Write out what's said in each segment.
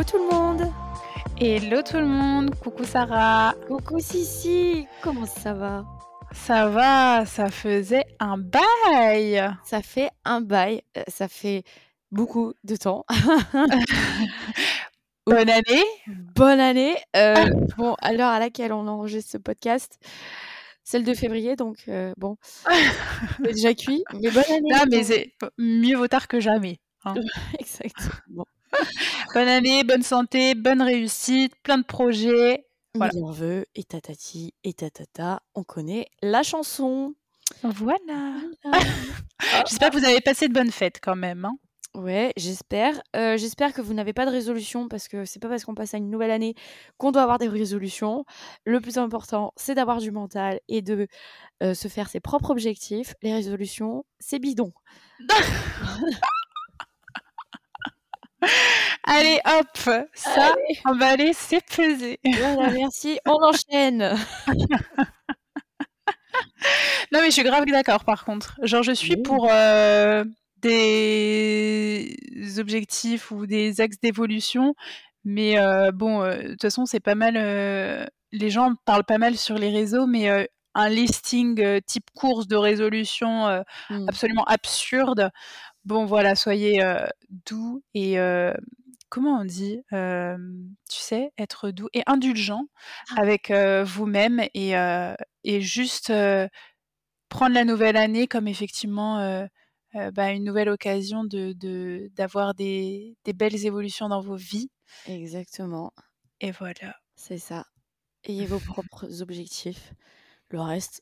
Hello tout le monde Hello tout le monde, coucou Sarah. Coucou Sissi, comment ça va? Ça va, ça faisait un bail. Ça fait un bail, euh, ça fait beaucoup de temps. Bonne année. Bonne année. Euh, bon, à l'heure à laquelle on enregistre ce podcast, celle de février, donc euh, bon, c'est déjà cuit. Mais bonne année. Non, mais c'est mieux vaut tard que jamais. hein. Exactement. bonne année, bonne santé, bonne réussite, plein de projets. Voilà. Meilleurs vœux, et tatati, et tatata, on connaît la chanson. Voilà. J'espère que vous avez passé de bonnes fêtes quand même. hein. Ouais, j'espère. Euh, j'espère que vous n'avez pas de résolution parce que c'est pas parce qu'on passe à une nouvelle année qu'on doit avoir des résolutions. Le plus important, c'est d'avoir du mental et de euh, se faire ses propres objectifs. Les résolutions, c'est bidon. Allez, hop, ça, on va aller, c'est pesé. Voilà, merci. On enchaîne. Non, mais je suis grave d'accord par contre. Genre, je suis Oui. pour euh, des objectifs ou des axes d'évolution, mais euh, bon, euh, de toute façon, c'est pas mal. les gens parlent pas mal sur les réseaux, mais un listing type course de résolution Mm. absolument absurde. Bon, voilà, soyez euh, doux et euh, comment on dit Euh, Tu sais, être doux et indulgent Ah. avec vous-même et, et juste prendre la nouvelle année comme effectivement bah, une nouvelle occasion de de- d'avoir des, des belles évolutions dans vos vies. Exactement, Et voilà. c'est ça. Ayez vos propres objectifs. Le reste,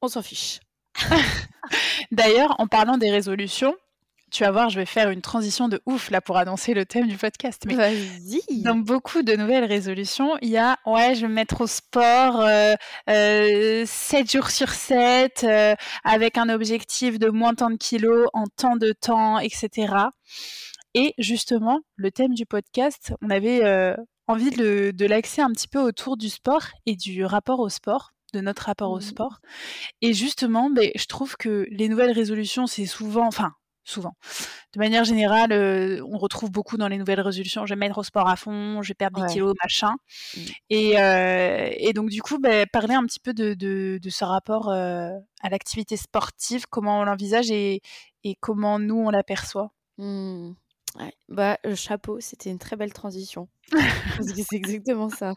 on s'en fiche. D'ailleurs, en parlant des résolutions, tu vas voir, je vais faire une transition de ouf là pour annoncer le thème du podcast. Mais Vas-y. Dans beaucoup de nouvelles résolutions, il y a ouais, je vais me mettre au sport euh, euh, 7 jours sur 7 euh, avec un objectif de moins tant de kilos en tant de temps, etc. Et justement, le thème du podcast, on avait euh, envie de, de l'axer un petit peu autour du sport et du rapport au sport, de notre rapport au Mhm. sport. Et justement, ben, je trouve que les nouvelles résolutions, c'est souvent, enfin, souvent, de manière générale, euh, on retrouve beaucoup dans les nouvelles résolutions, je vais mettre au sport à fond, je vais perdre Ouais. des kilos, machin. Mm. Et, euh, et donc, du coup, parler un petit peu de, de, de ce rapport euh, à l'activité sportive, comment on l'envisage et, et comment nous, on l'aperçoit. Ouais. Bah, chapeau, c'était une très belle transition. Parce que c'est exactement ça.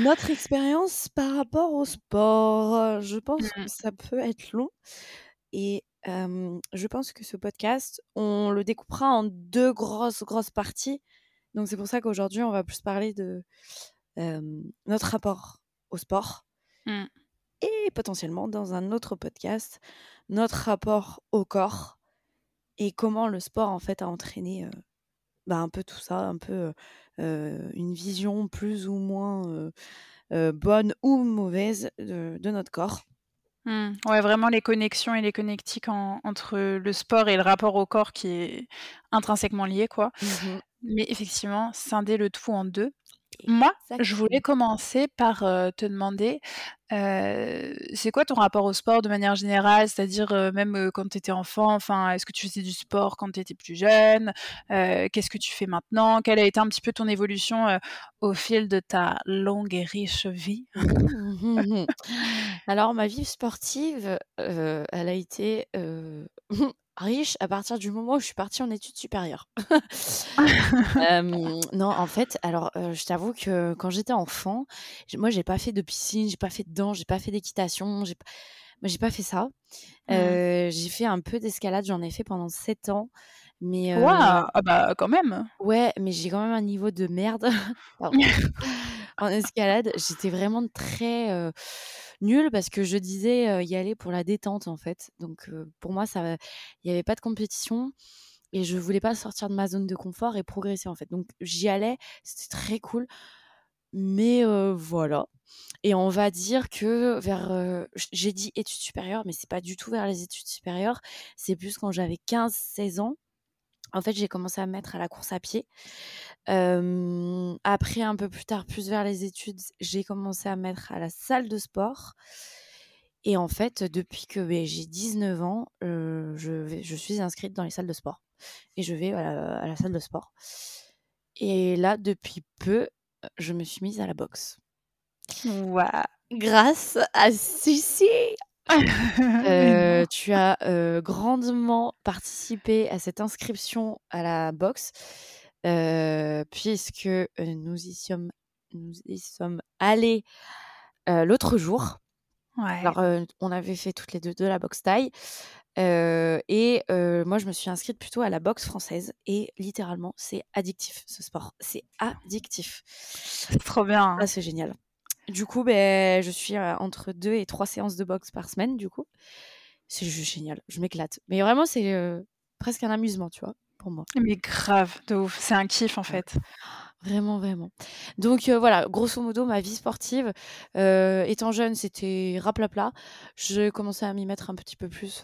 Notre expérience par rapport au sport, euh, je pense que ça peut être long. Et euh, je pense que ce podcast, on le découpera en deux grosses, grosses parties. Donc c'est pour ça qu'aujourd'hui, on va plus parler de euh, notre rapport au sport. Mm. Et potentiellement, dans un autre podcast, notre rapport au corps et comment le sport, en fait, a entraîné euh, bah, un peu tout ça, un peu euh, une vision plus ou moins euh, euh, bonne ou mauvaise de, de notre corps. Mm. Ouais, vraiment les connexions et les connectiques en- entre le sport et le rapport au corps qui est intrinsèquement lié, quoi. Mhm. Mais effectivement, scinder le tout en deux. Moi, je voulais commencer par euh, te demander, euh, c'est quoi ton rapport au sport de manière générale, c'est-à-dire euh, même quand tu étais enfant, enfin, est-ce que tu faisais du sport quand tu étais plus jeune? Qu'est-ce que tu fais maintenant? Quelle a été un petit peu ton évolution au fil de ta longue et riche vie? Alors, ma vie sportive, elle a été riche à partir du moment où je suis partie en études supérieures. Euh, non, en fait, alors, euh, je t'avoue que quand j'étais enfant, moi, j'ai pas fait de piscine, j'ai pas fait de danse, j'ai pas fait d'équitation, j'ai pas... moi, j'ai pas fait ça. Mm. Euh, j'ai fait un peu d'escalade, j'en ai fait pendant 7 ans. Mais Waouh Ah bah quand même Ouais, mais j'ai quand même un niveau de merde. En escalade, j'étais vraiment très nulle parce que je disais y aller pour la détente en fait. Donc pour moi, il n'y avait pas de compétition et je voulais pas sortir de ma zone de confort et progresser en fait. Donc j'y allais, c'était très cool. Mais voilà. Et on va dire que vers, j'ai dit études supérieures, mais c'est pas du tout vers les études supérieures. C'est plus quand j'avais 15-16 ans. En fait, j'ai commencé à me mettre à la course à pied. Après, un peu plus tard, plus vers les études, j'ai commencé à me mettre à la salle de sport. Et en fait, depuis que j'ai 19 ans, je, suis inscrite dans les salles de sport. Et je vais à la, salle de sport. Et là, depuis peu, je me suis mise à la boxe. Waouh! Grâce à Sucy! Heu, tu as, grandement participé à cette inscription à la boxe, puisque, nous y sommes nous y sommes allées, heu, l'autre jour. Ouais. Alors, on avait fait toutes les 2 de la boxe heu et moi je me suis inscrite plutôt à la boxe française et littéralement c'est addictif ce sport, c'est addictif. C'est trop bien. Ah c'est génial. Du coup, beh, je suis, heu, entre 2 et 3 séances de boxe par semaine du coup. C'est juste génial, je m'éclate. Mais vraiment c'est, heu, presque un amusement, tu vois? Pour moi. Mais grave, de ouf, c'est un kiff en fait. Vraiment, vraiment. Donc heu, voilà, grosso modo ma vie sportive, étant jeune, c'était raplapla. J'ai commencé à m'y mettre un petit peu plus,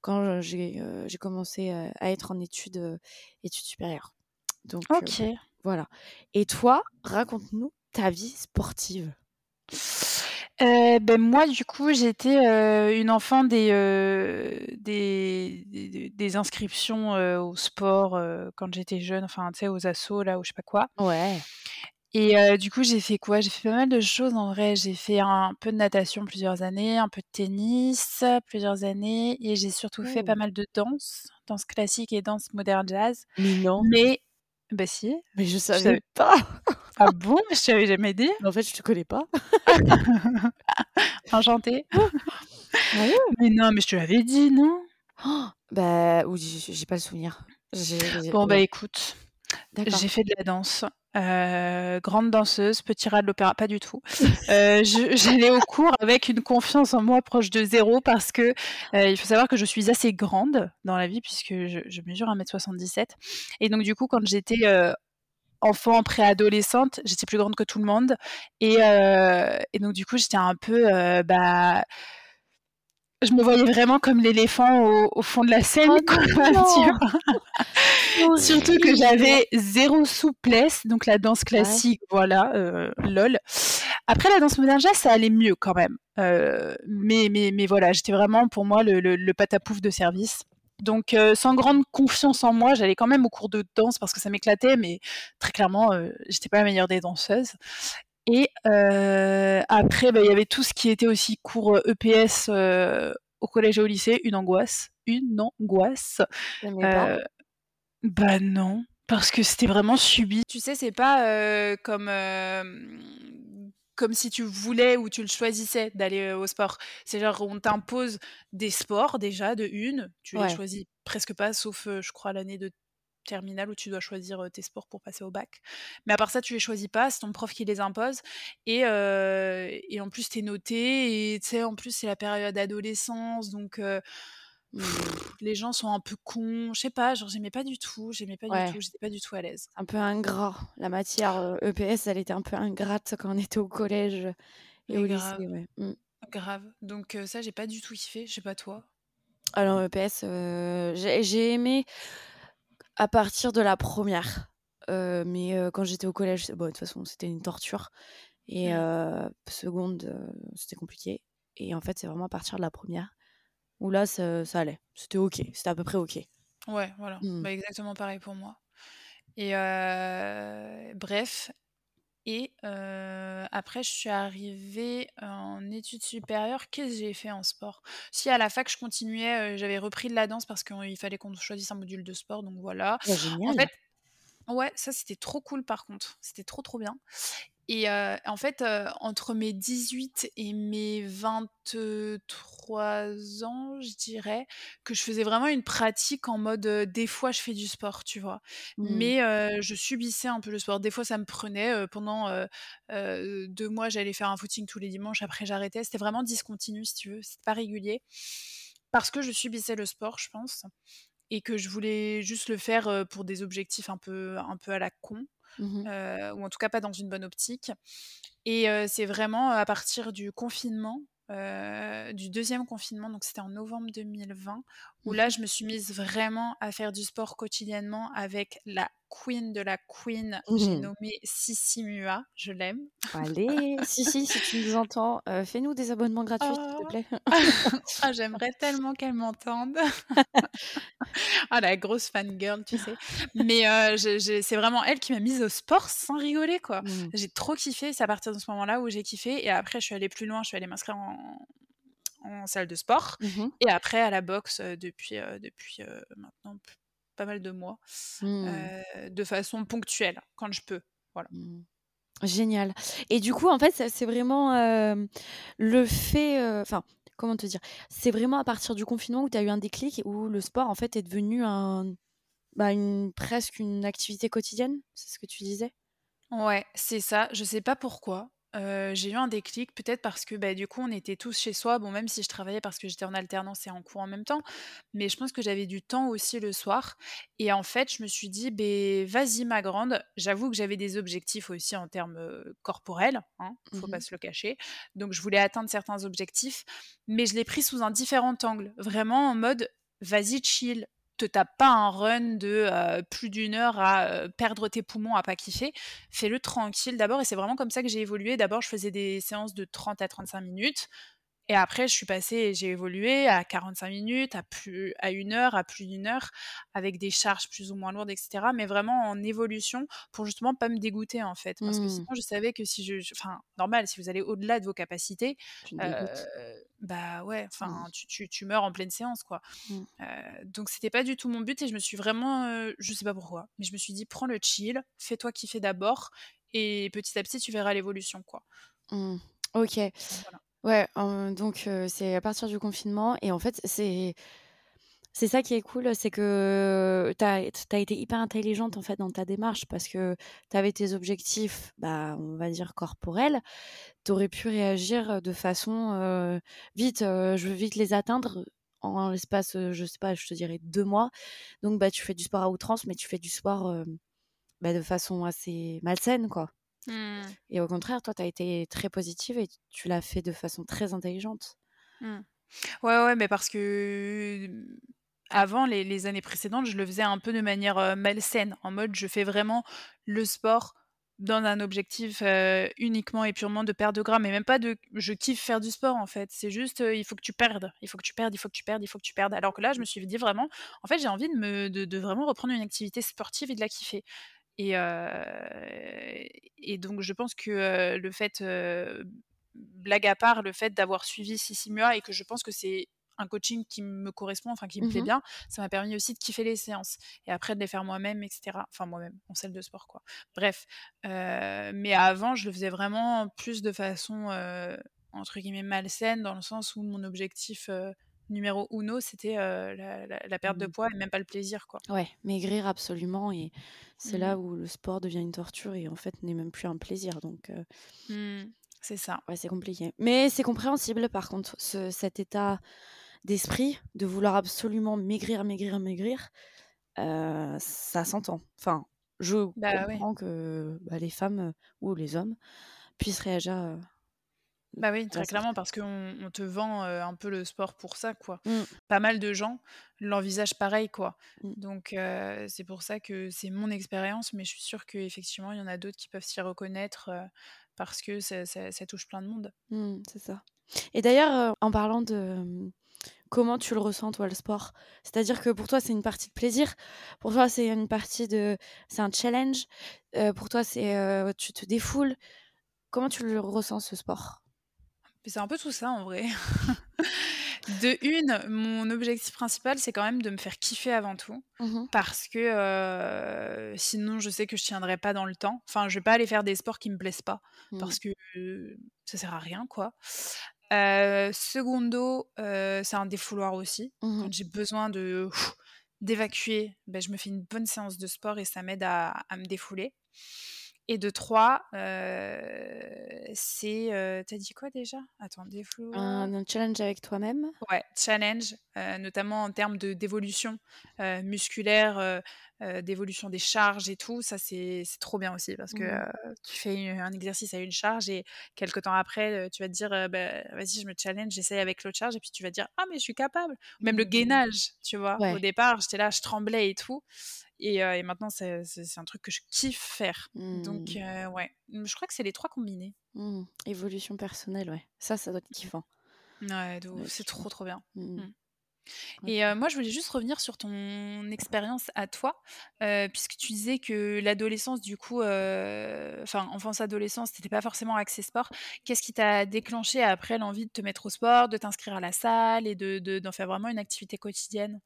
quand j'ai, commencé, à être en études, études supérieures. Donc OK. voilà. Et toi, raconte-nous ta vie sportive? Heu, beh, moi du coup j'étais, heu, une enfant des, heu, des des des inscriptions, heu, au sport, quand j'étais jeune, enfin tu sais aux assos là ou je sais pas quoi. Ouais. Et du coup j'ai fait quoi? J'ai fait pas mal de choses en vrai. J'ai fait un peu de natation plusieurs années, un peu de tennis plusieurs années et j'ai surtout fait pas Oh! mal de danse, danse classique et danse moderne jazz. Mais non? Mais bah si, Mais je savais t'avais pas! ah bon? Je t'avais jamais dit? Mais en fait, je te connais pas. Enchantée. Sérieux? Mais non, mais je te l'avais dit, non? Bah, ou j'ai pas le souvenir. Bon bah ouais. écoute, j'ai fait de la danse, heu, grande danseuse, petit rat de l'opéra, pas du tout. Je j'allais au cours avec une confiance en moi proche de 0 parce que, heu, il faut savoir que je suis assez grande dans la vie puisque je je mesure 1 m 77 et donc du coup quand j'étais, enfant, préadolescente, j'étais plus grande que tout le monde et et donc du coup j'étais un peu, bah je me voyais vraiment comme l'éléphant au au fond de la Seine Oh quoi, non! Surtout que j'avais 0 souplesse, donc la danse Ouais. classique, voilà, heu, lol. Après la danse moderne ça allait mieux quand même, heu, mais mais mais voilà, j'étais vraiment pour moi le le le patapouf de service. Donc heu, sans grande confiance en moi, j'allais quand même aux cours de danse parce que ça m'éclatait, mais très clairement, heu, j'étais pas la meilleure des danseuses et heu, après, bah, il y avait tout ce qui était aussi cours, EPS, heu, au collège et au lycée, une angoisse, une angoisse, heu bah non, parce que c'était vraiment subi. Tu sais, c'est pas, comme, comme si tu voulais ou tu le choisissais d'aller, au sport. C'est genre on t'impose des sports déjà de 1, tu les Ouais. choisis presque pas sauf, je crois l'année de terminale où tu dois choisir, tes sports pour passer au bac. Mais à part ça, tu les choisis pas, c'est ton prof qui les impose et et en plus tu es notée et tu sais, en plus, c'est la période adolescence donc les gens sont un peu cons, je sais pas, genre j'aimais pas du tout, j'aimais pas du tout, j'étais pas du tout à l'aise. Un peu ingrat. La matière, EPS, elle était un peu ingrate quand on était au collège et au grave, lycée, ouais. Mmh. grave. Donc ça, j'ai pas du tout kiffé, je sais pas toi? Alors EPS, heu, j'ai j'ai aimé à partir de la 1re, heu, mais heu, quand j'étais au collège, bon, de toute façon, c'était une torture. Et heu, seconde, c'était compliqué. Et en fait, c'est vraiment à partir de la 1re où là, ça ça allait. C'était OK, c'était à peu près OK. Ouais, voilà, Mmh. bah, exactement pareil pour moi. Et bref et après je suis arrivée en études supérieures. Qu'est-ce que j'ai fait en sport? Si à la fac, je continuais, j'avais repris de la danse parce qu'il fallait qu'on choisisse un module de sport, donc voilà. Bah, En fait ouais, ça, c'était trop cool par contre, c'était trop, trop bien et en fait, entre mes 18 et mes 23 ans, je dirais, que je faisais vraiment une pratique en mode, des fois je fais du sport, tu vois? Mmh. Mais je subissais un peu le sport. Des fois, ça me prenait, pendant, 2 mois, j'allais faire un footing tous les dimanches, après j'arrêtais. C'était vraiment discontinu si tu veux, c'était pas régulier parce que je subissais le sport, je pense et que je voulais juste le faire, pour des objectifs un peu un peu à la con, Mmh mh. heu, ou en tout cas pas dans une bonne optique et heu, c'est vraiment à partir du confinement, heu, du 2e confinement, donc c'était en novembre 2020 où Mmh là, je me suis mise vraiment à faire du sport quotidiennement avec la queen de la queen, Mmh j'ai mh. nommé Sissi Mua, je l'aime. Allez, Sissi, si tu nous entends, heu, fais-nous des abonnements gratuits, s'il te Oh! plaît. Ah, j'aimerais tellement qu'elle m'entende. Ah, la grosse fangirl, tu sais? Mais j'ai c'est vraiment elle qui m'a mise au sport sans rigoler, quoi. Mmh. J'ai trop kiffé, c'est à partir de ce moment-là où j'ai kiffé et après je suis allée plus loin, je suis allée m'inscrire en en salle de sport Mmh mh. et après à la boxe, heu, depuis, heu, depuis, heu, maintenant pas mal de mois, Mmh. heu, de façon ponctuelle, quand je peux, voilà. Mmh. Génial et du coup, en fait, c'est vraiment, hem, le fait, heu enfin, comment te dire? C'est vraiment à partir du confinement où tu as eu un déclic, où le sport, en fait, est devenu un bah, une presque une activité quotidienne? C'est ce que tu disais? Ouais, c'est ça. Je sais pas pourquoi, heu, j'ai eu un déclic, peut-être parce que, bah, du coup, on était tous chez soi. Bon, même si je travaillais parce que j'étais en alternance et en cours en même temps, mais je pense que j'avais du temps aussi le soir et en fait, je me suis dit: «Beh, vas-y ma grande». J'avoue que j'avais des objectifs aussi en termes, heu, corporels, hein, Mmh faut pas mh. se le cacher. Donc je voulais atteindre certains objectifs, mais je l'ai pris sous un différent angle. Vraiment en mode: «Vas-y chill, te tape pas un run de, heu, plus d'1 heure à, heu, perdre tes poumons, à pas kiffer. Fais-le tranquille d'abord» et c'est vraiment comme ça que j'ai évolué. D'abord, je faisais des séances de 30 à 35 minutes et après je suis passée et j'ai évolué à 45 minutes, à plus à 1 heure, à plus d'1 heure, avec des charges plus ou moins lourdes et cetera, mais vraiment en évolution pour justement pas me dégoûter, en fait. Parce que Mmh. sinon, je savais que si je enfin, normal, si vous allez au-delà de vos capacités, dégoûtes. Bah, ouais, Mmh. enfin, tu tu tu meurs en pleine séance, quoi. Mmh. Donc c'était pas du tout mon but et je me suis vraiment, je sais pas pourquoi, mais je me suis dit: «Prends le chill, fais-toi kiffer d'abord et petit à petit, tu verras l'évolution, quoi». Mmh. OK. Voilà. Ouais, donc c'est à partir du confinement et en fait, c'est c'est ça qui est cool, c'est que tu as été hyper intelligente, en fait, dans ta démarche parce que tu avais tes objectifs, bah, on va dire corporels. Tu aurais pu réagir de façon, heu, vite, heu, je veux vite les atteindre en l'espace, heu, je sais pas, je te dirais 2 mois. Donc bah, tu fais du sport à outrance, mais tu fais du sport, bah, de façon assez malsaine, quoi Mmh. et au contraire, toi, tu as été très positive et tu l'as fait de façon très intelligente. Mmh. Ouais, ouais, mais parce que, mmh, avant, les années précédentes, je le faisais un peu de manière, heu, malsaine, en mode je fais vraiment le sport dans un objectif, heu, uniquement et purement de perte de gras, mais même pas de je kiffe faire du sport, en fait. C'est juste, heu, il faut que tu perdes, il faut que tu perdes, il faut que tu perdes, il faut que tu perdes. Alors que là, je me suis dit vraiment: «En fait, j'ai envie de me de de vraiment reprendre une activité sportive et de la kiffer» et et donc je pense que, le fait, blague à part, le fait d'avoir suivi Sissi Mua et que je pense que c'est un coaching qui me correspond, enfin qui me Mmh plaît mh. bien, ça m'a permis aussi de kiffer les séances et après de les faire moi-même et cetera. Enfin moi-même, en salle de sport, quoi. Bref, heu, mais avant, je le faisais vraiment plus de façon, heu, entre guillemets «malsaine», dans le sens où mon objectif, heu, numéro 1 c'était, la la la perte de Mmh. poids et même pas le plaisir, quoi. Ouais, maigrir absolument et c'est Mmh. là où le sport devient une torture et en fait, n'est même plus un plaisir donc Mmh. C'est ça. ouais, c'est compliqué. Mais c'est compréhensible par contre, ce cet état d'esprit de vouloir absolument maigrir, maigrir, maigrir, ça s'entend. Enfin, je Bah, comprends que, bah, les femmes, ou les hommes puissent réagir, heu, Bah, oui, très clairement parce qu'on on te vend, un peu le sport pour ça, quoi. Mmh. Pas mal de gens l'envisagent pareil, quoi. Mmh. Donc c'est pour ça que c'est mon expérience, mais je suis sûre qu'effectivement, il y en a d'autres qui peuvent s'y reconnaître, parce que ça ça ça touche plein de monde. Mmh, c'est ça et d'ailleurs, en parlant de, comment tu le ressens toi le sport? C'est-à-dire que pour toi, c'est une partie de plaisir? Pour toi, c'est une partie de c'est un challenge? Heu, pour toi, c'est, heu, tu te défoules? Comment tu le ressens ce sport? C'est un peu tout ça en vrai. De 1, mon objectif principal, c'est quand même de me faire kiffer avant tout Mmh mh. parce que, heu, sinon je sais que je tiendrai pas dans le temps. Enfin, je vais pas aller faire des sports qui me plaisent pas Mmh. parce que ça sert à rien, quoi. Heu, c'est un défouloir aussi. Mmh Quand j'ai besoin de d'évacuer, bah, je me fais une bonne séance de sport et ça m'aide à à me défouler Et de trois, c'est, tu as dit quoi déjà? Attends, dévouloir Un challenge avec toi-même? Ouais, challenge, notamment en termes de d'évolution, musculaire, d'évolution des charges et tout. Ça, c'est trop bien aussi parce que, Mmh. tu fais un exercice à une charge et quelque temps après, tu vas te dire, «Bah, vas-y, je me challenge, j'essaye avec l'autre charge» et puis tu vas te dire: «Ah mais je suis capable!» même le Mmh. gainage, tu vois? Au départ, j'étais là, je tremblais et tout et et maintenant c'est c'est un truc que je kiffe faire. Donc Mmh. ouais, je crois que c'est les 3 combinés. Mmh. Évolution personnelle, ouais. Ça, ça doit être kiffant. Ouais, c'est trop, trop bien. Mmh. Et moi, je voulais juste revenir sur ton expérience à toi, puisque tu disais que l'adolescence, du coup, heu, enfin, enfance-adolescence, tu étais pas forcément axée sport. Qu'est-ce qui t'a déclenché après l'envie de te mettre au sport, de t'inscrire à la salle et de de d'en faire vraiment une activité quotidienne?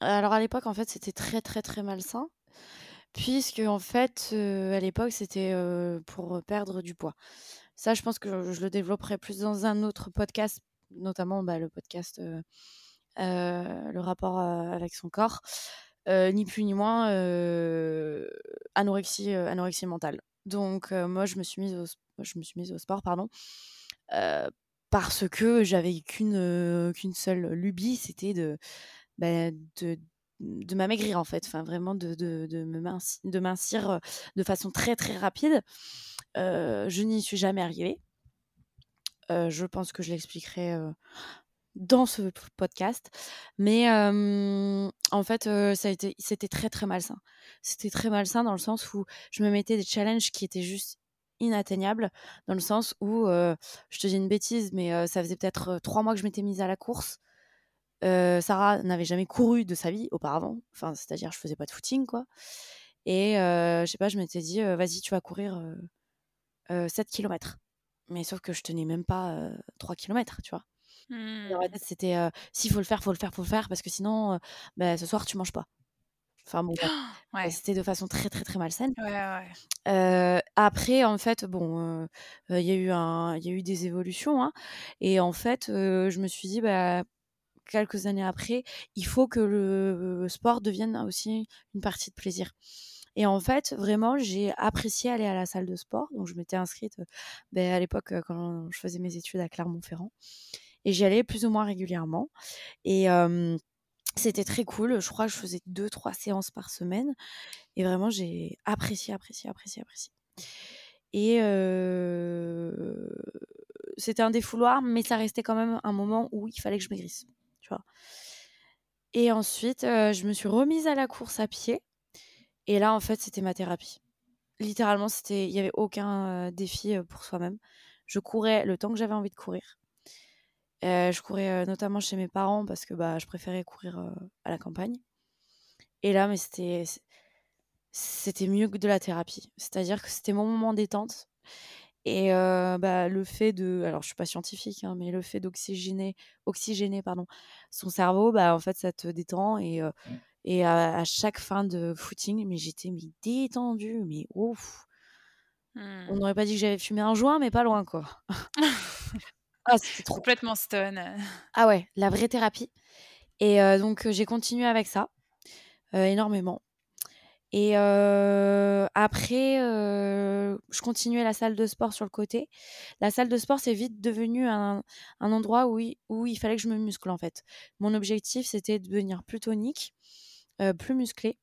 Alors à l'époque, en fait, c'était très, très, très malsain puisqu'en fait, heu, à l'époque, c'était, pour perdre du poids. Ça, je pense que je le développerai plus dans un autre podcast, notamment, bah, le podcast, le rapport, avec son corps. Ni plus ni moins, anorexie, anorexie mentale. Donc moi, je me suis mise au sport, pardon, parce que j'avais qu'une, seule lubie, c'était de, bah, m'amaigrir, en fait, vraiment de de de me mincir, de façon très, très rapide. Je n'y suis jamais arrivée. Heu, je pense que je l'expliquerai, heu, dans ce podcast. Mais en fait, été c'était très, très malsain. C'était très malsain dans le sens où je me mettais des challenges qui étaient juste inatteignables, dans le sens où, je te dis une bêtise, mais ça faisait peut-être 3 mois que je m'étais mise à la course. Sarah n'avait jamais couru de sa vie auparavant, enfin, c'est-à-dire je faisais pas de footing, quoi et je sais pas, je m'étais dit: «Heu, vas-y, tu vas courir, heu heu, 7 kilomètres». Mais sauf que je tenais même pas, heu, 3 kilomètres, tu vois? Dans ma Mmh. tête, c'était, heu: «Si, faut le faire, faut le faire, faut le faire parce que sinon, heu, bah, ce soir, tu manges pas». Enfin bon, Ouais. c'était de façon très, très, très malsaine. Ouais, ouais. Heu, après, en fait, bon, il y a eu un y a eu des évolutions, hein et en fait, je me suis dit: «Bah, quelques années après, il faut que le sport devienne aussi une partie de plaisir» et en fait, vraiment, j'ai apprécié aller à la salle de sport. Donc je m'étais inscrite, heu, beh, à l'époque, heu, quand je faisais mes études à Clermont-Ferrand et j'y allais plus ou moins régulièrement et c'était très cool. Je crois que je faisais 2-3 séances par semaine et vraiment, j'ai apprécié, apprécié, apprécié, apprécié et c'était un défouloir, mais ça restait quand même un moment où il fallait que je maigrisse, tu vois? Et ensuite, je me suis remise à la course à pied et là, en fait, c'était ma thérapie. Littéralement, c'était il y avait aucun, heu, défi, heu, pour soi-même. Je courais le temps que j'avais envie de courir. Heu, je courais, notamment chez mes parents parce que, bah, je préférais courir, à la campagne et là, mais c'était mieux que de la thérapie. C'est-à-dire que c'était mon moment détente et bah, le fait de alors je suis pas scientifique, hein, mais le fait d'oxygéner oxygéner, pardon, son cerveau, bah, en fait, ça te détend et et à à chaque fin de footing, mais j'étais mais détendue, mais ouf! On n'aurait pas dit que j'avais fumé un joint, mais pas loin, quoi. Ah, c'était trop. Complètement stun, heu. Ah ouais, la vraie thérapie et heu, donc j'ai continué avec ça, heu, énormément et après, je continuais la salle de sport sur le côté. La salle de sport, c'est vite devenu un un endroit où il où il fallait que je me muscle, en fait. Mon objectif, c'était de devenir plus tonique, plus musclée,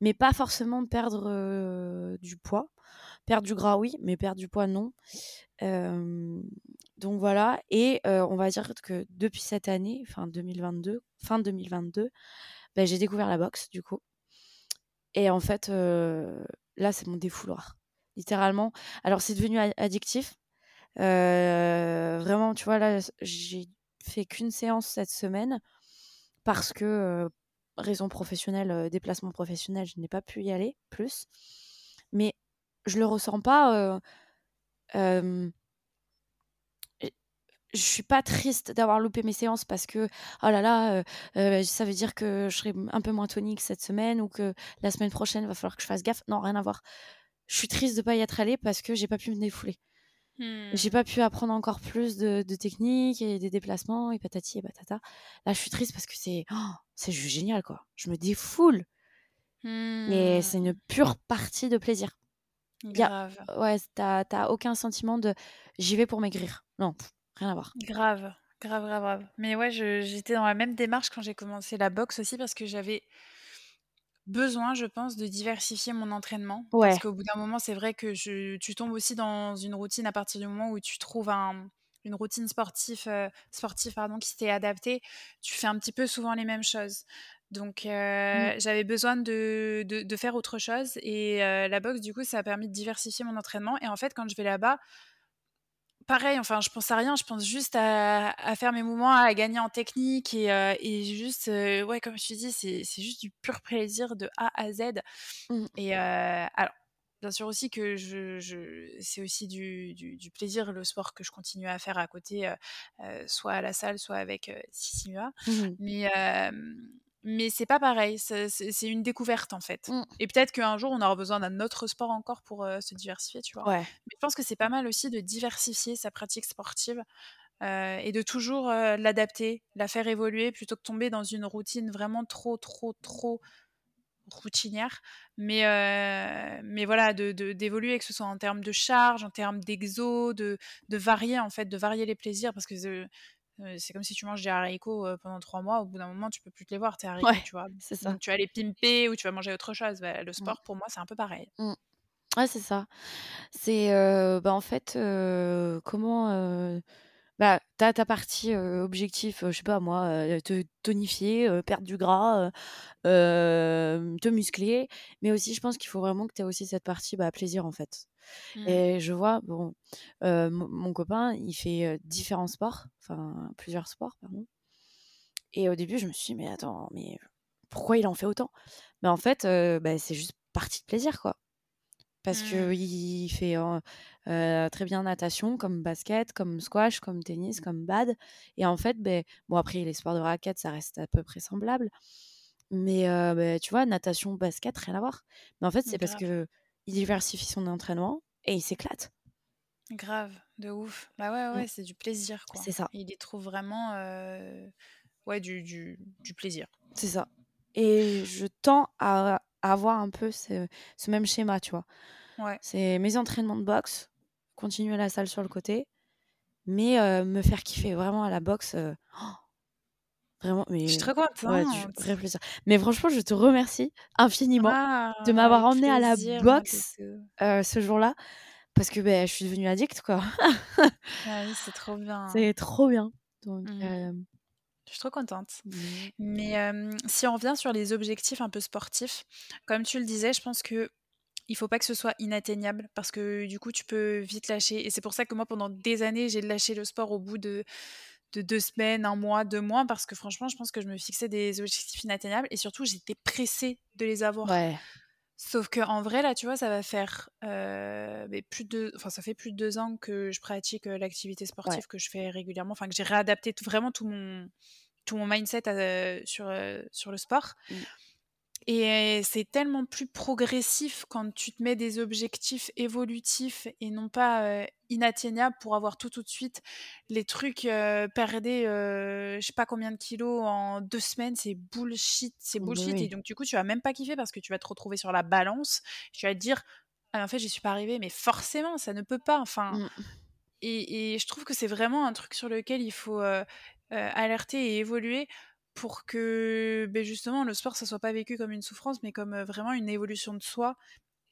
mais pas forcément perdre, heu, du poids. Perdre du gras, oui, mais perdre du poids, non. Donc voilà et heu, on va dire que depuis cette année, enfin 2022, fin 2022, bah, j'ai découvert la boxe, du coup et en fait, là, c'est mon défouloir. Littéralement. Alors c'est devenu addictif. Vraiment, tu vois, là, j'ai fait qu'une séance cette semaine parce que, raison professionnelle, heu, déplacement professionnel, je n'ai pas pu y aller plus. Mais je le ressens pas, heu, hem et je suis pas triste d'avoir loupé mes séances parce que: «Oh là là, heu, ça veut dire que je serai un peu moins tonique cette semaine ou que la semaine prochaine, va falloir que je fasse gaffe». Non, rien à voir. Je suis triste de pas y être allée parce que j'ai pas pu me défouler. J'ai Mmh. pas pu apprendre encore plus de de techniques et des déplacements et patati et patata. Là, je suis triste parce que c'est c'est juste génial, quoi. Je me défoule Et c'est Mmh. une pure partie de plaisir. A Grave. ouais, tu as tu as aucun sentiment de: «J'y vais pour maigrir». Non, rien à voir. Grave, grave, grave, grave. Mais ouais, j'étais dans la même démarche quand j'ai commencé la boxe aussi parce que j'avais besoin, je pense, de diversifier mon entraînement. Parce Ouais. qu'au bout d'un moment, c'est vrai que je tu tombes aussi dans une routine à partir du moment où tu trouves un une routine sportif, heu, sportive pardon, qui t'est adaptée. Tu fais un petit peu souvent les mêmes choses. Donc Mmh. heu, j'avais besoin de de de faire autre chose et heu, la boxe, du coup, ça a permis de diversifier mon entraînement et en fait, quand je vais là-bas pareil, enfin, je pense à rien, je pense juste à à faire mes mouvements, à gagner en technique et et juste, heu, ouais, comme je te dis, c'est juste du pur plaisir de A à Z Mmh. et heu, alors, bien sûr aussi que je je c'est aussi du du du plaisir, le sport que je continue à faire à côté, soit à la salle, soit avec, Sissimua. Mmh. Mais mais c'est pas pareil, c'est une découverte, en fait Mmh. et peut-être qu'un jour, on aura besoin d'un autre sport encore pour, se diversifier, tu vois? Ouais. Mais je pense que c'est pas mal aussi de diversifier sa pratique sportive, et de toujours, l'adapter, la faire évoluer plutôt que tomber dans une routine vraiment trop, trop, trop routinière. Mais mais voilà, de de d'évoluer, que ce soit en termes de charge, en termes d'exo, de de varier, en fait, de varier les plaisirs parce que c'est comme si tu manges des haricots, pendant 3 mois, au bout d'un moment, tu peux plus te les voir tes haricots, Ouais, tu vois? c'est ça. Donc tu vas les pimper ou tu vas manger autre chose. Bah, le Mmh. sport, pour moi, c'est un peu pareil. Mmh. Ouais, c'est ça. C'est, bah, en fait, comment, bah, tu as ta partie, heu, objectif, heu, je sais pas moi, te tonifier, perdre du gras, te muscler. Mais aussi, je pense qu'il faut vraiment que tu aies aussi cette partie, bah, plaisir, en fait. Mmh. Et je vois, bon, mon mon copain, il fait, différents sports, enfin plusieurs sports, pardon. Et au début, je me suis dit: «Mais attends, mais pourquoi il en fait autant?» mais en fait, bah, c'est juste partie de plaisir, quoi. Parce Mmh. qu'il fait, heu, très bien natation, comme basket, comme squash, comme tennis, comme bad et en fait, beh, bon après les sports de raquettes, ça reste à peu près semblable. Mais heu, beh, tu vois, natation, basket, rien à voir. Mais en fait, c'est parce Grave, qu'il diversifie son entraînement et il s'éclate. grave, de ouf. Bah, ouais, ouais, Mmh, c'est du plaisir, quoi. c'est ça, Il y trouve vraiment, heu, ouais, du du du plaisir. c'est ça et je tends à à avoir un peu ce ce même schéma, tu vois? Ouais. C'est mes entraînements de boxe, continuer la salle sur le côté, mais heu, me faire kiffer vraiment à la boxe, heu, vraiment Je suis mais trop ouais, du contente. plaisir. Mais franchement, je te remercie infiniment de Ah, m'avoir emmenée à la de boxe, heu, ce jour-là parce que, beh, je suis devenue addict, quoi. ah oui, c'est trop bien. C'est trop bien donc Mmh. Je suis trop contente. mais si on revient sur les objectifs un peu sportifs, comme tu le disais, je pense que il faut pas que ce soit inatteignable parce que du coup, tu peux vite lâcher et c'est pour ça que moi, pendant des années, j'ai lâché le sport au bout de de 2 semaines, un mois, 2 mois parce que franchement, je pense que je me fixais des objectifs inatteignables et surtout, j'étais pressée de les avoir. ouais, Sauf qu'en vrai, là, tu vois, ça va faire, heu, beh, plus de enfin, ça fait plus de 2 ans que je pratique, heu, l'activité ouais. sportive que je fais régulièrement, enfin que j'ai réadapté vraiment tout mon tout mon mindset, heu, sur, sur le sport Mmh. Et c'est tellement plus progressif quand tu te mets des objectifs évolutifs et non pas, inatteignables pour avoir tout, tout de suite. Les trucs, heu, perdez, heu, je sais pas combien de kilos en 2 semaines, c'est bullshit, c'est Beh, bullshit et donc du coup, tu vas même pas kiffer parce que tu vas te retrouver sur la balance, tu vas te dire: «Ah en fait, j'y suis pas arrivée», mais forcément, ça ne peut pas, enfin Mmh. et et je trouve que c'est vraiment un truc sur lequel il faut, alerter et évoluer pour que, beh, justement le sport ça soit pas vécu comme une souffrance, mais comme, heu, vraiment une évolution de soi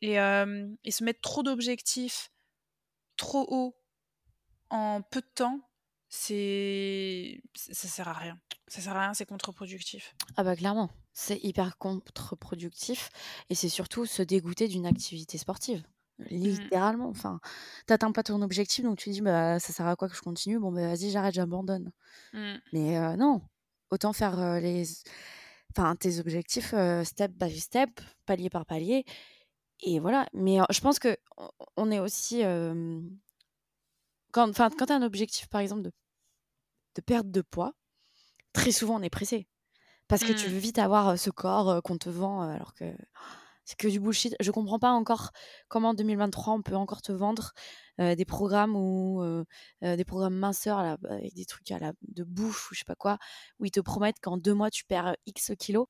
et se mettre trop d'objectifs trop hauts en peu de temps, c'est ça sert à rien. Ça sert à rien, c'est contre-productif. Ah bah, clairement, c'est hyper contre-productif et c'est surtout se dégoûter d'une activité sportive. Mmh. Littéralement, enfin, tu atteins pas ton objectif donc tu dis: «Bah, ça sert à quoi que je continue? Bon, bah, vas-y, j'arrête, j'abandonne». Mmh. Mais heu, non, autant faire, les enfin, tes objectifs, step by step, palier par palier et voilà. Mais je pense qu'on on est aussi, quand enfin, quand tu as un objectif, par exemple, de de perte de poids, très souvent, on est pressé. Parce que tu Mmh. veux vite avoir, ce corps, qu'on te vend, alors que c'est que du bullshit. Je comprends pas encore comment en 2023 on peut encore te vendre, des programmes ou des programmes minceurs là, avec des trucs à la de bouffe ou je sais pas quoi, où ils te promettent qu'en 2 mois tu perds, X kilos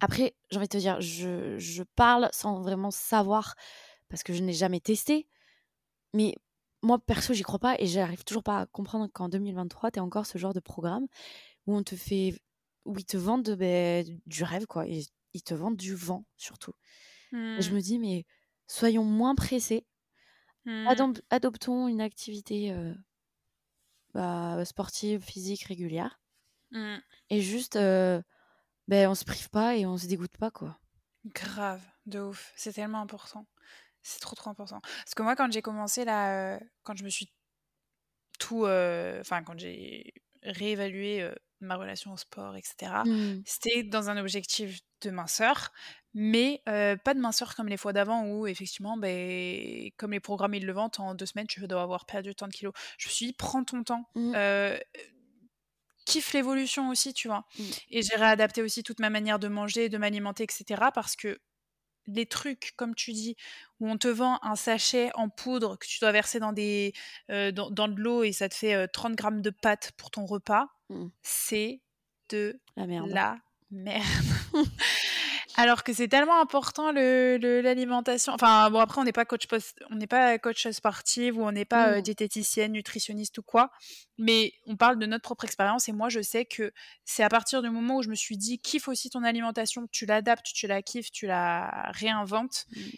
Après, j'ai envie de te dire, je parle sans vraiment savoir parce que je n'ai jamais testé. Mais moi, perso, j'y crois pas et j'arrive toujours pas à comprendre qu'en 2023, tu encore ce genre de programme où on te fait où ils te vendent, du rêve, quoi ils te vendent du vent, surtout. je Mmh. me dis: «Mais soyons moins pressés, Mmh. adoptons une activité, bah, sportive, physique régulière Mmh. et juste, heu, beh, on se prive pas et on se dégoûte pas, quoi». Grave, de ouf, c'est tellement important. C'est trop, trop important. Parce que moi, quand j'ai commencé là, quand je me suis tout, enfin quand j'ai réévalué, heu, ma relation au sport et cetera, Mmh. c'était dans un objectif de minceur, mais pas de minceur comme les fois d'avant où effectivement, beh, comme les programmes ils le vendent, en 2 semaines, tu dois avoir perdu tant de kilos. Je me suis dit: «Prends ton temps, Mmh. kiffe l'évolution aussi», tu vois? Mmh. Et j'ai réadapté aussi toute ma manière de manger, de m'alimenter et cetera parce que les trucs, comme tu dis, où on te vend un sachet en poudre que tu dois verser dans des, dans dans de l'eau et ça te fait, heu, 30 grammes de pâtes pour ton repas, Mmh. c'est de La merde. la merde. Alors que c'est tellement important le le l'alimentation. Enfin bon après on n'est pas coach post on n'est pas coach sportive ou on n'est pas, heu, Mmh. diététicienne, nutritionniste ou quoi, mais on parle de notre propre expérience et moi je sais que c'est à partir du moment où je me suis dit: «Kiffe aussi ton alimentation, tu l'adaptes, tu la kiffes, tu la réinventes», Mmh.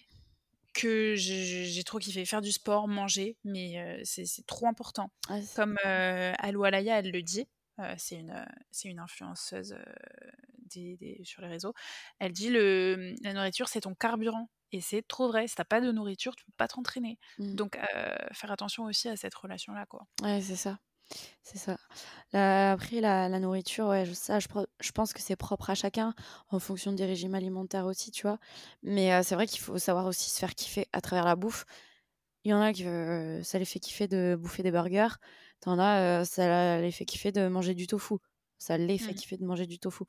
que j'ai trop kiffé. Faire du sport, manger, mais heu, c'est trop important. Ah Comme, Alou Alaya, elle le dit, heu, c'est une, une influenceuse, des des sur les réseaux. Elle dit: «Le la nourriture, c'est ton carburant» et c'est trop vrai. Si tu as pas de nourriture, tu peux pas t'entraîner. Mmh. Donc faire attention aussi à cette relation-là, quoi. Ouais, c'est ça, c'est ça. Heu, après la la nourriture, ouais, je ça je pense que c'est propre à chacun, en fonction des régimes alimentaires aussi, tu vois? Mais c'est vrai qu'il faut savoir aussi se faire kiffer à travers la bouffe. Il y en a que ça les fait kiffer de bouffer des burgers. Tu en as, heu, ça les fait kiffer de manger du tofu. Ça les fait Mmh. kiffer de manger du tofu.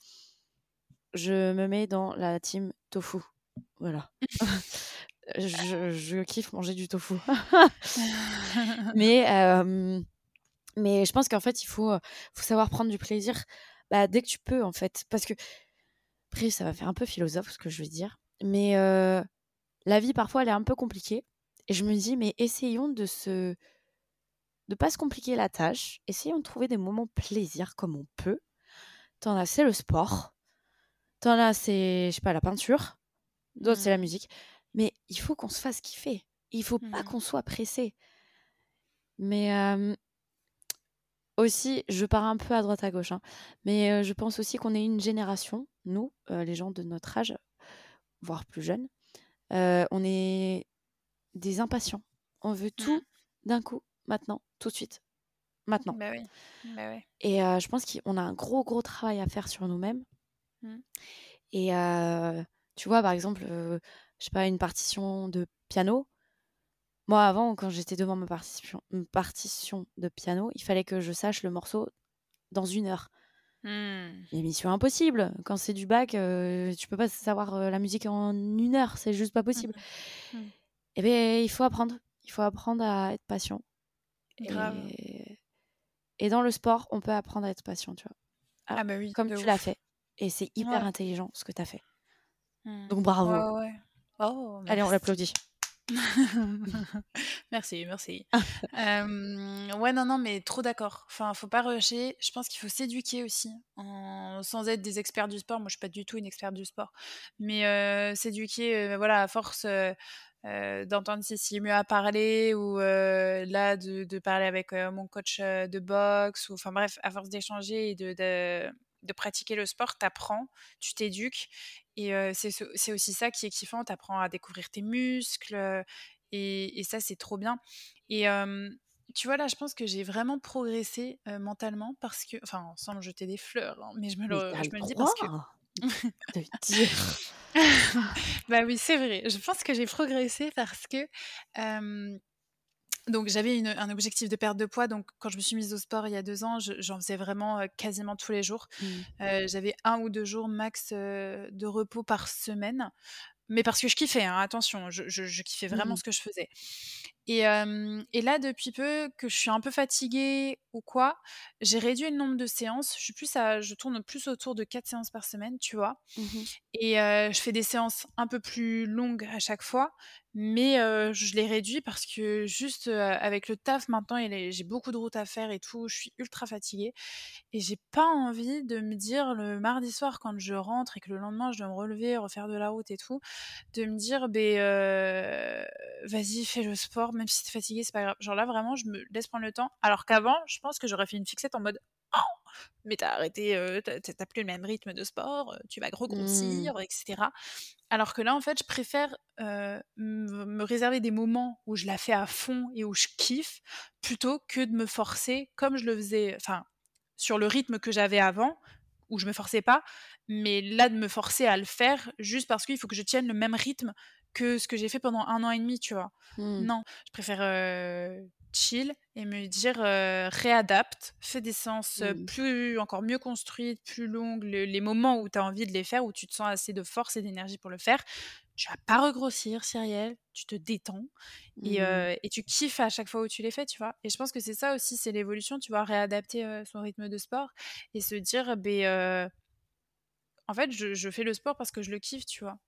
Je me mets dans la team tofu. Voilà. Je je kiffe manger du tofu. Mais mais je pense qu'en fait, il faut, savoir prendre du plaisir, bah, dès que tu peux, en fait. Parce que après ça va faire un peu philosophe ce que je vais dire, mais la vie parfois elle est un peu compliquée et je me dis: «Mais essayons de se de pas se compliquer la tâche, essayons de trouver des moments plaisir comme on peut». Tu en as, c'est le sport, tu en as, c'est, je sais pas, la peinture, d'autres c'est la Mmh. musique, mais il faut qu'on se fasse kiffer. Il faut pas Mmh. qu'on soit pressé. Mais aussi, je pars un peu à droite à gauche, hein, mais je pense aussi qu'on est une génération, nous, heu, les gens de notre âge, voire plus jeunes, on est des impatients. On veut Mmh. tout d'un coup, maintenant, tout de suite, maintenant Bah oui, bah ouais. et je pense qu'on a un gros, gros travail à faire sur nous-mêmes Mmh. et heu, tu vois, par exemple, heu, je sais pas, une partition de piano, moi avant quand j'étais devant ma partition une partition de piano, il fallait que je sache le morceau dans 1 heure. Mmh. Mais mission impossible! Quand c'est du Bach, heu, tu peux pas savoir, heu, la musique en 1 heure, c'est juste pas Mmh possible. mh. Mmh. Et beh, il faut apprendre. Il faut apprendre à être patient Grave. et et dans le sport, on peut apprendre à être patient, tu vois? Ah, Ah bah oui, comme de tu l'as ouf. fait et c'est hyper Ouais. intelligent ce que tu as fait. Mmh. Donc bravo. ouais, ouais. Oh Allez, on l'applaudit. Merci, merci. Hem, ouais, non, non, mais trop d'accord. Enfin, faut pas rusher. Je pense qu'il faut s'éduquer aussi en sans être des experts du sport. Moi, je suis pas du tout une experte du sport, mais heu, s'éduquer, heu, voilà, à force, heu, d'entendre Cécilie Mua parler ou là, de de parler avec, mon coach, de boxe ou enfin bref, à force d'échanger et de de de pratiquer le sport, tu apprends, tu t'éduques et heu, c'est ce c'est aussi ça qui est kiffant. Tu apprends à découvrir tes muscles, heu et et ça, c'est trop bien et tu vois, là, je pense que j'ai vraiment progressé, mentalement parce que enfin, sans me jeter des fleurs, hein, mais je me le je me le dis parce que de dire. bah oui, c'est vrai. Je pense que j'ai progressé parce que, donc j'avais un objectif de perte de poids, donc quand je me suis mise au sport il y a 2 ans, je j'en faisais vraiment, quasiment tous les jours. Mmh. J'avais 1 ou 2 jours max, de repos par semaine, mais parce que je kiffais, hein, attention, je je je kiffais vraiment Mmh. ce que je faisais Et, et, là, depuis peu que je suis un peu fatiguée ou quoi, j'ai réduit le nombre de séances. Je suis plus à, je tourne plus autour de 4 séances par semaine, tu vois. Mmh et je fais des séances un peu plus longues à chaque fois, mais je les réduis parce que juste avec le taf maintenant, j'ai beaucoup de routes à faire et tout, je suis ultra fatiguée et j'ai pas envie de me dire le mardi soir quand je rentre et que le lendemain je dois me relever, refaire de la route et tout, de me dire ben vas-y fais le sport même si t'es fatiguée c'est pas grave. Genre là vraiment je me laisse prendre le temps. Alors qu'avant je pense que j'aurais fait une fixette en mode oh mais t'as arrêté, t'as plus le même rythme de sport, tu vas gros grossir, mmh. etc. Alors que là, en fait, je préfère me réserver des moments où je la fais à fond et où je kiffe, plutôt que de me forcer comme je le faisais, enfin, sur le rythme que j'avais avant, où je me forçais pas, mais là, de me forcer à le faire juste parce qu'il faut que je tienne le même rythme que ce que j'ai fait pendant un an et demi, tu vois. Mmh. Non, je préfère chill et me dire réadapte, fais des séances mmh. plus, encore mieux construites, plus longues, les moments où tu as envie de les faire, où tu te sens assez de force et d'énergie pour le faire. Tu vas pas regrossir, Cyrielle, tu te détends et, Mmh. et, tu kiffes à chaque fois où tu les fais, tu vois. Et je pense que c'est ça aussi, c'est l'évolution, tu vois, réadapter son rythme de sport et se dire, ben, en fait, je, je, fais le sport parce que je le kiffe, tu vois.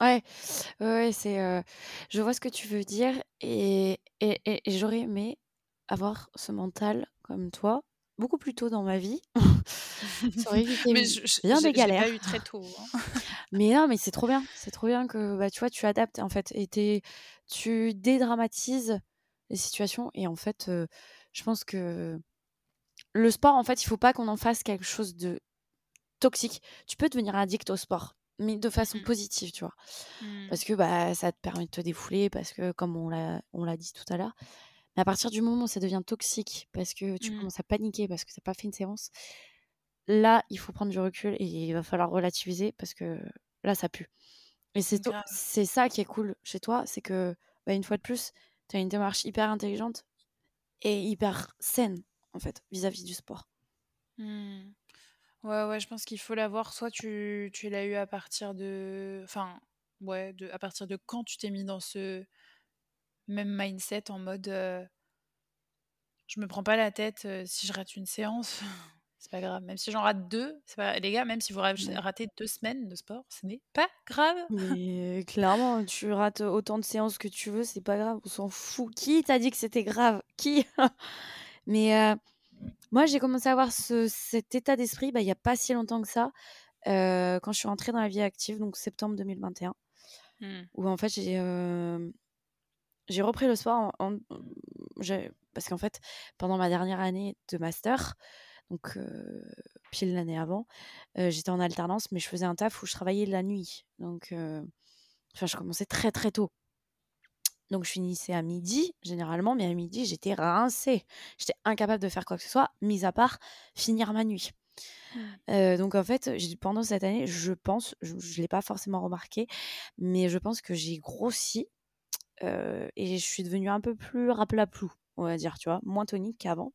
Ouais, ouais, c'est, je vois ce que tu veux dire et et et j'aurais aimé avoir ce mental comme toi, beaucoup plus tôt dans ma vie. Ça aurait évité Mais je je bien des je l'ai pas galères. eu très tôt, hein. Mais non, mais c'est trop bien, c'est trop bien que, bah, tu vois, tu adaptes, en fait et tu tu dédramatises les situations et en fait, je pense que le sport, en fait, il faut pas qu'on en fasse quelque chose de toxique. Tu peux devenir addict au sport mais de façon Mmh. positive, tu vois? Mmh. Parce que, bah, ça te permet de te défouler, parce que comme on l'a on l'a dit tout à l'heure, mais à partir du moment où ça devient toxique, parce que tu Mmh. commences à paniquer, parce que tu as pas fait une séance, là, il faut prendre du recul et il va falloir relativiser parce que là, ça pue. Et c'est to Grave. c'est ça qui est cool chez toi, c'est que, bah, une fois de plus, tu as une démarche hyper intelligente et hyper saine, en fait, vis-à-vis du sport. Ouais, ouais, je pense qu'il faut l'avoir. Soit tu tu l'as eu à partir de enfin, ouais, de à partir de quand tu t'es mis dans ce même mindset en mode, heu je me prends pas la tête, heu, si je rate une séance, c'est pas grave. Même si j'en rate 2, c'est pas les gars, même si vous ratez 2 semaines de sport, ce n'est pas grave. Mais clairement, tu rates autant de séances que tu veux, c'est pas grave, on s'en fout. Qui t'a dit que c'était grave? Qui? Mais heu, moi, j'ai commencé à avoir ce cet état d'esprit, bah, il y a pas si longtemps que ça, quand je suis rentrée dans la vie active, donc septembre 2021. Mmh. Où en fait, j'ai, j'ai repris le sport en parce qu'en fait, pendant ma dernière année de master, donc pile l'année avant, j'étais en alternance, mais je faisais un taf où je travaillais la nuit. Donc enfin, je commençais très, très tôt. Donc je finissais à midi, généralement, mais à midi, j'étais rincée. J'étais incapable de faire quoi que ce soit, mis à part finir ma nuit. Mmh. Donc en fait, pendant cette année, je pense, je je l'ai pas forcément remarqué, mais je pense que j'ai grossi, et je suis devenue un peu plus raplaplou, on va dire, tu vois? Moins tonique qu'avant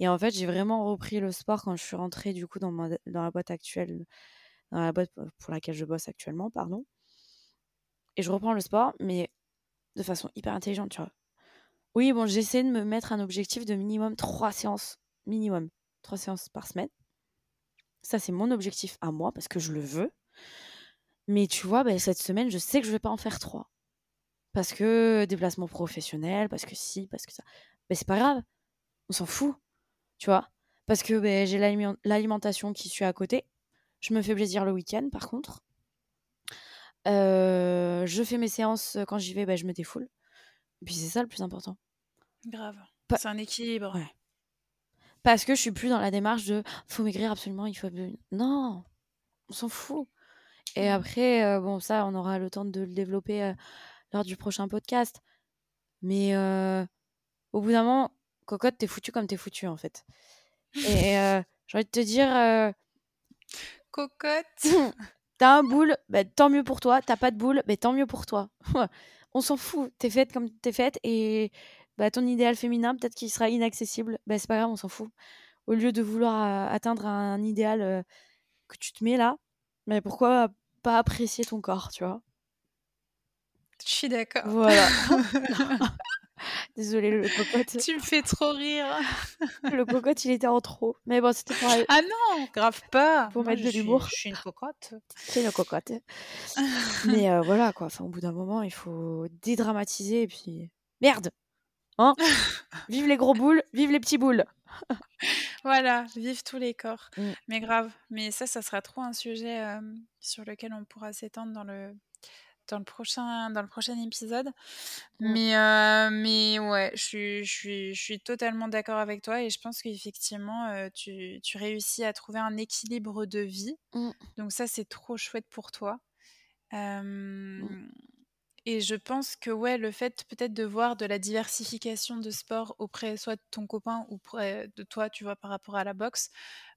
et en fait, j'ai vraiment repris le sport quand je suis rentrée, du coup, dans ma dans la boîte actuelle, dans la boîte pour laquelle je bosse actuellement, pardon et je reprends le sport, mais de façon hyper intelligente, tu vois? Oui, bon, j'essaie de me mettre un objectif de minimum 3 séances, minimum 3 séances par semaine. Ça, c'est mon objectif à moi parce que je le veux. Mais tu vois, bah, cette semaine, je sais que je vais pas en faire 3. Parce que déplacement professionnel, parce que si, parce que ça. Mais c'est pas grave, on s'en fout, tu vois? Parce que, beh, j'ai l'aliment l'alimentation qui suit à côté. Je me fais plaisir le week-end, par contre. Je fais mes séances, quand j'y vais, bah, je me défoule. Et puis c'est ça le plus important. Grave, c'est un équilibre. ouais. Parce que je suis plus dans la démarche de: «Faut maigrir absolument, il faut non, on s'en fout et Mmh. après, bon ça, on aura le temps de le développer, lors du prochain podcast. Mais au bout d'un moment, cocotte, tu es foutue comme tu es foutue, en fait et j'ai envie de te dire, Cocotte. tu as un boule, bah, tant mieux pour toi. Tu as pas de boule, beh, tant mieux pour toi. On s'en fout, tu es faite comme tu es faite et bah, ton idéal féminin, peut-être qu'il sera inaccessible. Bah, c'est pas grave, on s'en fout. Au lieu de vouloir a atteindre un idéal, heu, que tu te mets là, mais pourquoi pas apprécier ton corps, tu vois? Je suis d'accord. Voilà. Désolée, le cocotte. Tu me fais trop rire. Le cocotte, il était en trop. Mais bon, c'était pour, Ah non, grave pas. pour Moi, mettre de l'humour. je suis une cocotte. C'est une cocotte. Mais euh, voilà, quoi. Enfin, au bout d'un moment, il faut dédramatiser et puis... Merde Hein Vive les gros boules, vive les petits boules Voilà, vive tous les corps. Mm. Mais grave. Mais ça, ça sera trop un sujet euh, sur lequel on pourra s'étendre dans le dans le prochain dans le prochain épisode. Mm. Mais euh, mais ouais, je suis je suis je suis totalement d'accord avec toi et je pense qu'effectivement euh, tu tu réussis à trouver un équilibre de vie. Mm. Donc ça, c'est trop chouette pour toi. Euh, Et je pense que ouais, le fait peut-être de voir de la diversification de sport auprès soit de ton copain ou près de toi, tu vois, par rapport à la boxe,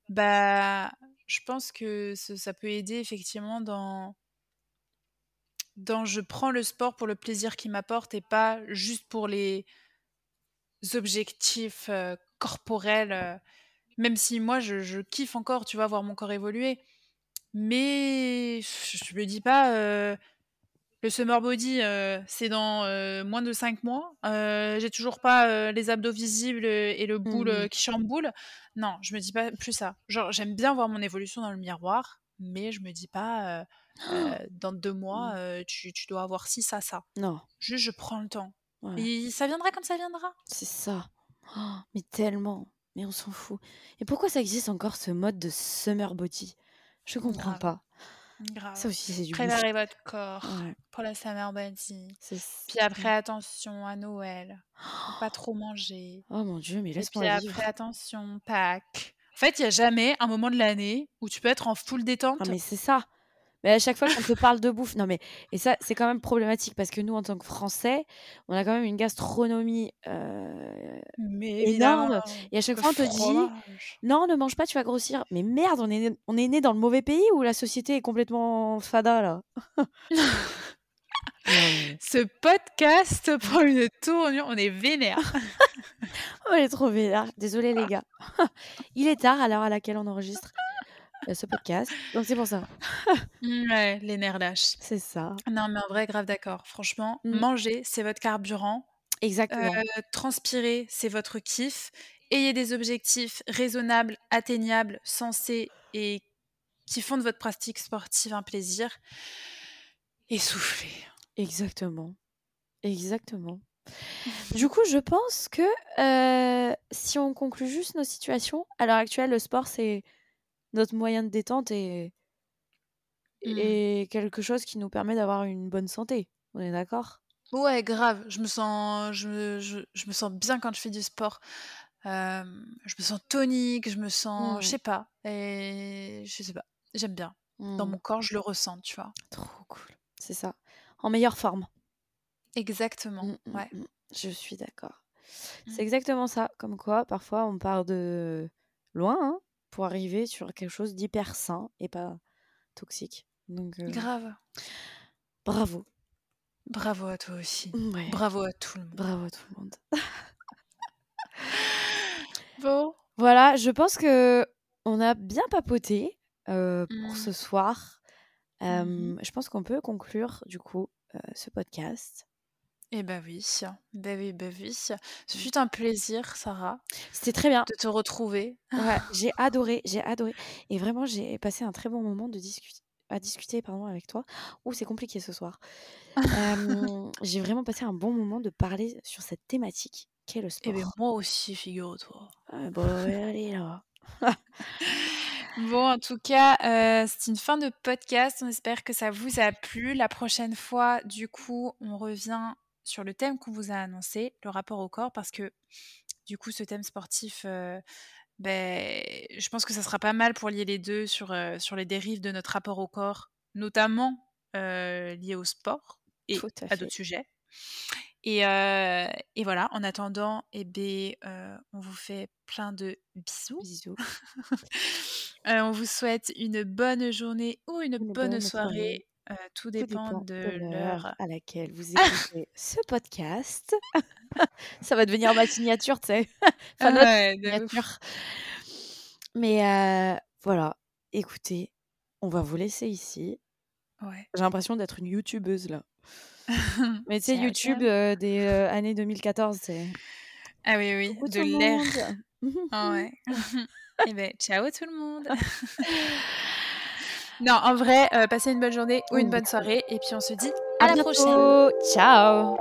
bah, je pense que ce- ça peut aider effectivement dans dans je prends le sport pour le plaisir qu'il m'apporte et pas juste pour les objectifs euh, corporels. euh, même si moi je, je kiffe encore, tu vois, voir mon corps évoluer, mais je, me dis pas. euh, le summer body, c'est dans moins de 5 mois. J'ai toujours pas les abdos visibles et le boule euh, qui chamboule. Non, je me dis pas plus ça. Genre, j'aime bien voir mon évolution dans le miroir, mais je me dis pas euh, euh, dans deux mois, Mm. euh, tu, tu dois avoir ci, ça, ça. Non, Juste, je prends le temps. Et ça viendra quand ça viendra. c'est ça. Oh, mais tellement. Mais on s'en fout. Et pourquoi ça existe encore ce mode de summer body? Je comprends Grave. pas. Grave. Ça aussi, c'est du Préparez votre corps. Ouais, pour la summer body. Puis après, attention à Noël. Faut pas trop manger. Oh mon dieu, mais puis laisse-moi vivre. après, attention, Pâques. En fait, il n'y a jamais un moment de l'année où tu peux être en full détente. Ah mais c'est ça. Mais à chaque fois qu'on te parle de bouffe, non mais et ça c'est quand même problématique parce que nous en tant que Français, on a quand même une gastronomie euh, Mais énorme. Et à chaque fois on te dit non ne mange pas, tu vas grossir. Mais merde, on est on est né dans le mauvais pays ou la société est complètement fada là? Ce podcast prend une tournure, on est vénère. On est trop vénère. Désolé les gars. Il est tard à l'heure à laquelle on enregistre euh, ce podcast, donc c'est pour ça. ouais, les nerfs lâches. C'est ça. Non, mais en vrai, grave d'accord. Franchement, Mm. manger, c'est votre carburant. Exactement. Euh, transpirer, c'est votre kiff. Ayez des objectifs raisonnables, atteignables, sensés et qui font de votre pratique sportive un plaisir. Et soufflez. Exactement. Exactement. Du coup, je pense que euh, si on conclut juste nos situations, à l'heure actuelle, le sport, c'est notre moyen de détente et, Mm. et quelque chose qui nous permet d'avoir une bonne santé. On est d'accord? Ouais, grave. Je me sens, je, me- je, je me sens bien quand je fais du sport. Euh, je me sens tonique, je me sens, je Mm. sais pas. Et je sais pas. J'aime bien. Dans Mm. mon corps, je le ressens, tu vois. Trop cool. C'est ça. En meilleure forme. Exactement. Ouais. Je suis d'accord. C'est exactement ça. Comme quoi, parfois, on part de loin hein, pour arriver sur quelque chose d'hyper sain et pas toxique. Donc, euh, Grave. bravo. Bravo à toi aussi. Ouais. Bravo à tout le monde. Bravo à tout le monde. Bon. Voilà, je pense que on a bien papoté euh, pour Mm. ce soir. Euh, Mhm. Je pense qu'on peut conclure du coup euh, ce podcast. Eh ben oui. Ben oui, ben oui. Ce fut un plaisir, Sarah, C'était très bien. de te retrouver. Ouais, j'ai adoré, j'ai adoré. Et vraiment, j'ai passé un très bon moment de discuter à discuter pardon, avec toi. Ouh, c'est compliqué ce soir. Euh, j'ai vraiment passé un bon moment de parler sur cette thématique qu'est le Eh sport. ben moi aussi, figure-toi. Ah, bon, allez là. Bon, en tout cas, euh, c'est une fin de podcast. On espère que ça vous a plu. La prochaine fois, du coup, on revient sur le thème qu'on vous a annoncé, le rapport au corps, parce que du coup, ce thème sportif, euh, ben, je pense que ça sera pas mal pour lier les deux sur, euh, sur les dérives de notre rapport au corps, notamment euh, liées au sport et à d'autres sujets. Et, euh, et voilà, en attendant, eh ben, on vous fait plein de bisous. Bisous. On vous souhaite une bonne journée ou une, Une bonne, bonne soirée. Euh, tout Tout dépend de, de l'heure à laquelle vous écoutez ce podcast. Ça va devenir ma signature, tu sais. Enfin, notre Ouais, signature. Mais euh, voilà, écoutez, on va vous laisser ici. Ouais. J'ai l'impression d'être une youtubeuse là. Mais tu sais, YouTube des années 2014, c'est. Ah oui, oui, de l'ère. Ah ouais. Et eh ben, ciao tout le monde. Non, en vrai, passez une bonne journée ou une bonne soirée et puis on se dit à, la prochaine. Ciao.